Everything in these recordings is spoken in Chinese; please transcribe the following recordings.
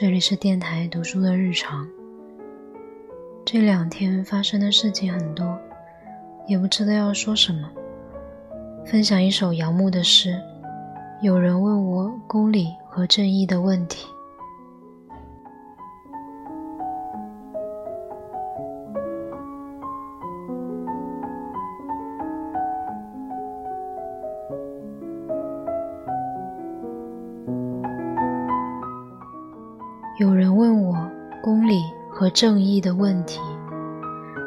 这里是电台读书的日常。这两天发生的事情很多，也不知道要说什么。分享一首杨牧的诗。有人问我公理和正义的问题。有人问我公理和正义的问题，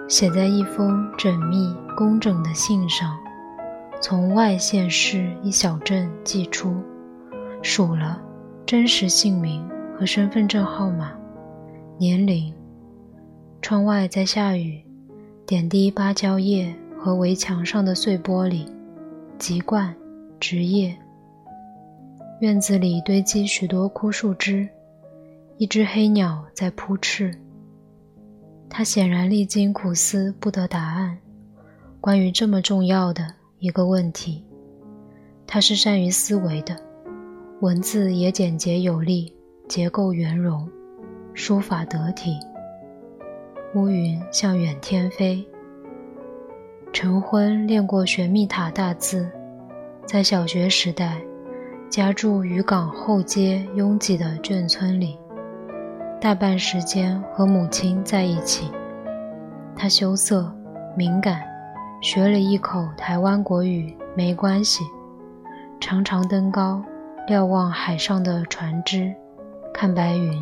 写在一封缜密工整的信上，从外县市一小镇寄出，署了真实姓名和身份证号码、年龄。窗外在下雨，点滴芭蕉叶和围墙上的碎玻璃，籍贯、职业。院子里堆积许多枯树枝。一只黑鸟在扑翅。他显然历经苦思不得答案。关于这么重要的一个问题，他是善于思维的，文字也简洁有力，结构圆融，书法得体。乌云向远天飞。陈昏练过玄秘塔大字，在小学时代，家住渔港后街拥挤的眷村里。大半时间和母亲在一起，他羞涩、敏感，学了一口台湾国语，没关系。常常登高，瞭望海上的船只，看白云，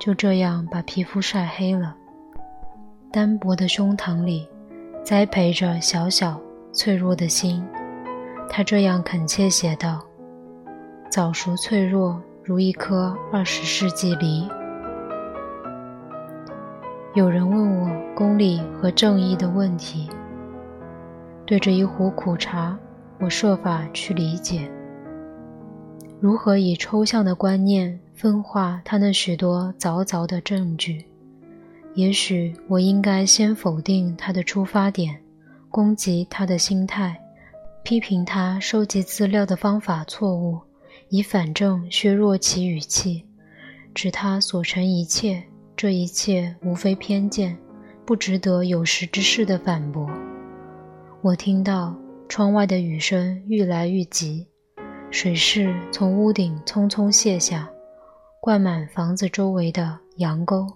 就这样把皮肤晒黑了。单薄的胸膛里，栽培着小小脆弱的心。他这样恳切写道：“早熟脆弱，如一颗二十世纪梨。”有人问我公理和正义的问题，对着一壶苦茶，我设法去理解，如何以抽象的观念分化他那许多凿凿的证据。也许我应该先否定他的出发点，攻击他的心态，批评他收集资料的方法错误，以反证削弱其语气，指他所成一切。这一切无非偏见，不值得有识之士的反驳。我听到窗外的雨声愈来愈急，水势从屋顶匆匆泻下，灌满房子周围的羊沟。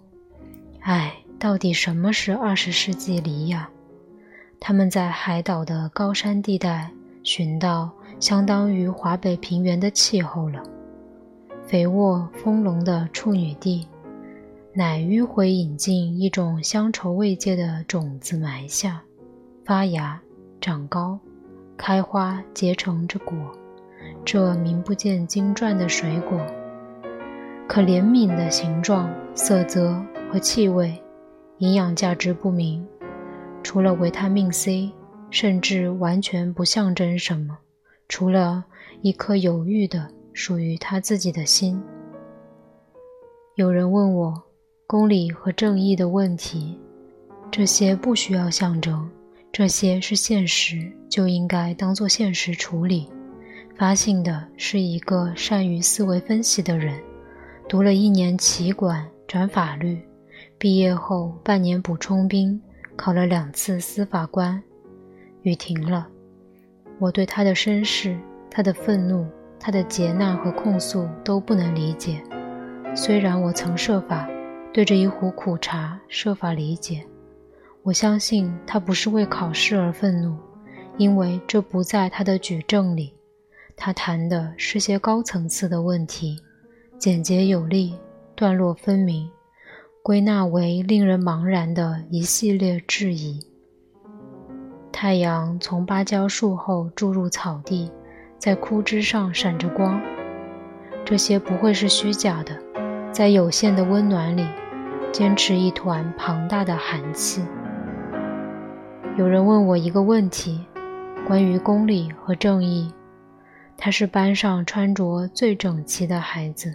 唉，到底什么是二十世纪梨呀？他们在海岛的高山地带寻到相当于华北平原的气候了，肥沃丰隆的处女地。乃迂回引进一种乡愁慰藉的种子埋下，发芽、长高、开花，结成这果。这名不见经传的水果，可怜悯的形状、色泽和气味，营养价值不明。除了维他命 C，甚至完全不象征什么。除了一颗犹豫的、属于他自己的心。有人问我。公理和正义的问题，这些不需要象征，这些是现实，就应该当做现实处理。发信的是一个善于思维分析的人，读了一年企管转法律，毕业后半年补充兵，考了两次司法官。雨停了，我对他的身世、他的愤怒、他的劫难和控诉都不能理解，虽然我曾设法。对着一壶苦茶，设法理解。我相信他不是为考试而愤怒，因为这不在他的举证里。他谈的是些高层次的问题，简洁有力，段落分明，归纳为令人茫然的一系列质疑。太阳从芭蕉树后注入草地，在枯枝上闪着光。这些不会是虚假的。在有限的温暖里，坚持一团庞大的寒气。有人问我一个问题，关于公理和正义。他是班上穿着最整齐的孩子，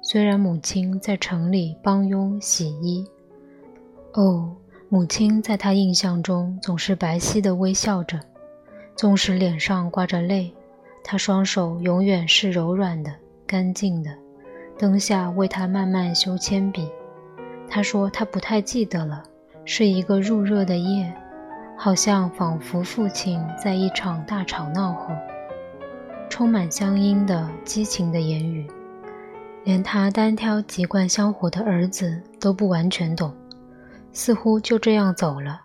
虽然母亲在城里帮佣洗衣。哦，母亲在他印象中总是白皙的微笑着，纵使脸上挂着泪，她双手永远是柔软的、干净的。灯下为他慢慢修铅笔。他说他不太记得了，是一个入热的夜，好像仿佛父亲在一场大吵闹后，充满乡音的激情的言语，连他单挑籍贯香火的儿子都不完全懂，似乎就这样走了，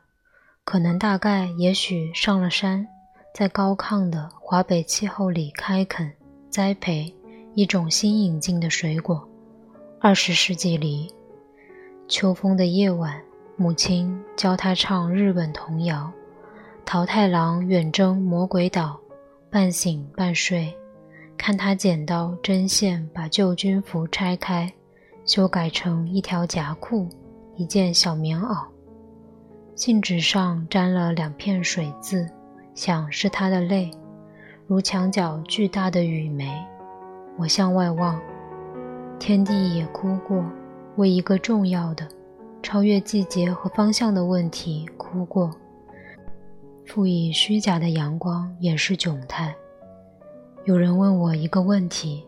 可能大概也许上了山。在高亢的华北气候里开垦、栽培一种新引进的水果。二十世纪里，秋风的夜晚，母亲教他唱日本童谣。桃太郎远征魔鬼岛，半醒半睡，看他剪刀针线把旧军服拆开，修改成一条夹裤、一件小棉袄。信纸上沾了两片水渍。想是他的泪，如墙角巨大的雨梅。我向外望，天地也哭过，为一个重要的、超越季节和方向的问题哭过。赋予虚假的阳光也是窘态。有人问我一个问题，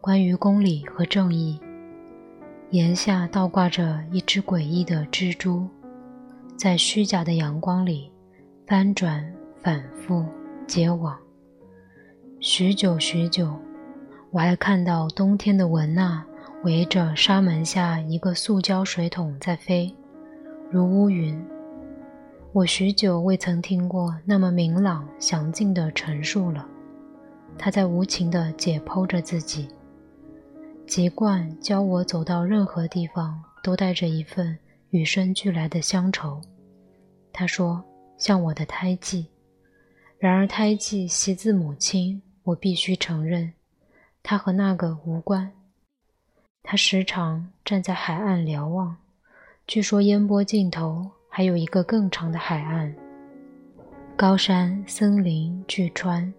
关于公理和正义。檐下倒挂着一只诡异的蜘蛛，在虚假的阳光里翻转。反复结网，许久许久，我还看到冬天的文娜围着纱门下一个塑胶水桶在飞，如乌云。我许久未曾听过那么明朗详尽的陈述了。他在无情地解剖着自己，籍贯教我走到任何地方都带着一份与生俱来的乡愁。他说：“像我的胎记。”然而，胎记袭自母亲，我必须承认，他和那个无关。他时常站在海岸瞭望，据说烟波尽头还有一个更长的海岸，高山、森林、巨川，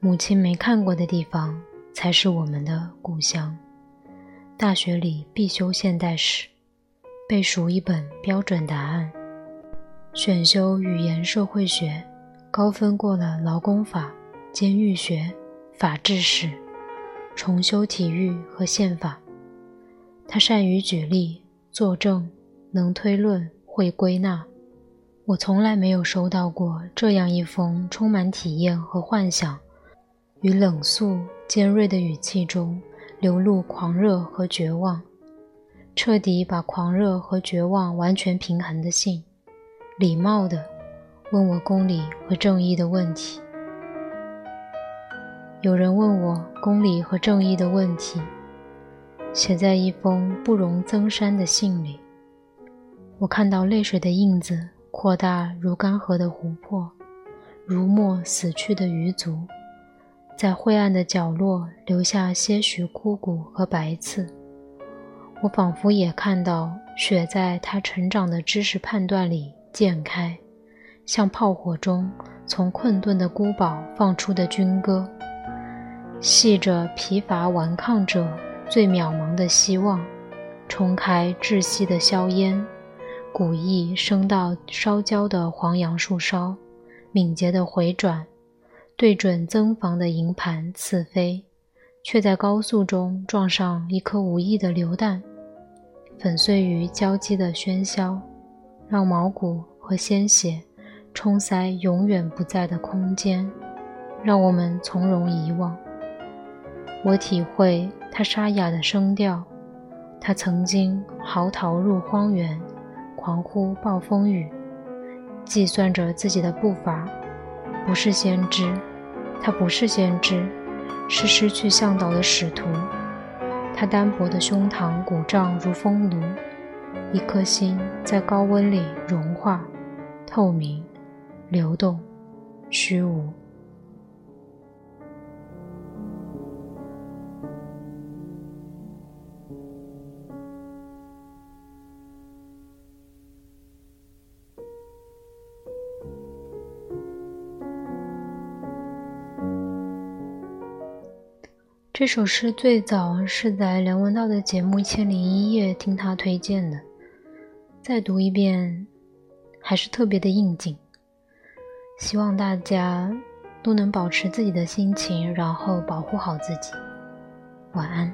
母亲没看过的地方才是我们的故乡。大学里必修现代史，背熟一本标准答案，选修语言社会学。高分过了劳工法、监狱学、法治史，重修体育和宪法。他善于举例、作证，能推论、会归纳。我从来没有收到过这样一封充满体验和幻想，与冷肃尖锐的语气中流露狂热和绝望，彻底把狂热和绝望完全平衡的信。礼貌的。问我公理和正义的问题。有人问我公理和正义的问题，写在一封不容增删的信里。我看到泪水的印子扩大如干涸的湖泊，如没死去的鱼足，在灰暗的角落留下些许枯骨和白刺。我仿佛也看到雪在他成长的知识判断里溅开。像炮火中从困顿的孤堡放出的军歌，系着疲乏顽抗者最渺茫的希望，冲开窒息的硝烟，古意升到烧焦的黄杨树梢，敏捷的回转，对准增房的营盘刺飞，却在高速中撞上一颗无意的榴弹，粉碎于交击的喧嚣，让毛骨和鲜血。冲塞永远不在的空间，让我们从容遗忘。我体会他沙哑的声调，他曾经嚎啕入荒原，狂呼暴风雨，计算着自己的步伐。不是先知，他不是先知，是失去向导的使徒。他单薄的胸膛鼓胀如风炉，一颗心在高温里融化，透明。流动，虚无。这首诗最早是在梁文道的节目《一千零一夜》听他推荐的，再读一遍，还是特别的应景。希望大家都能保持自己的心情，然后保护好自己。晚安。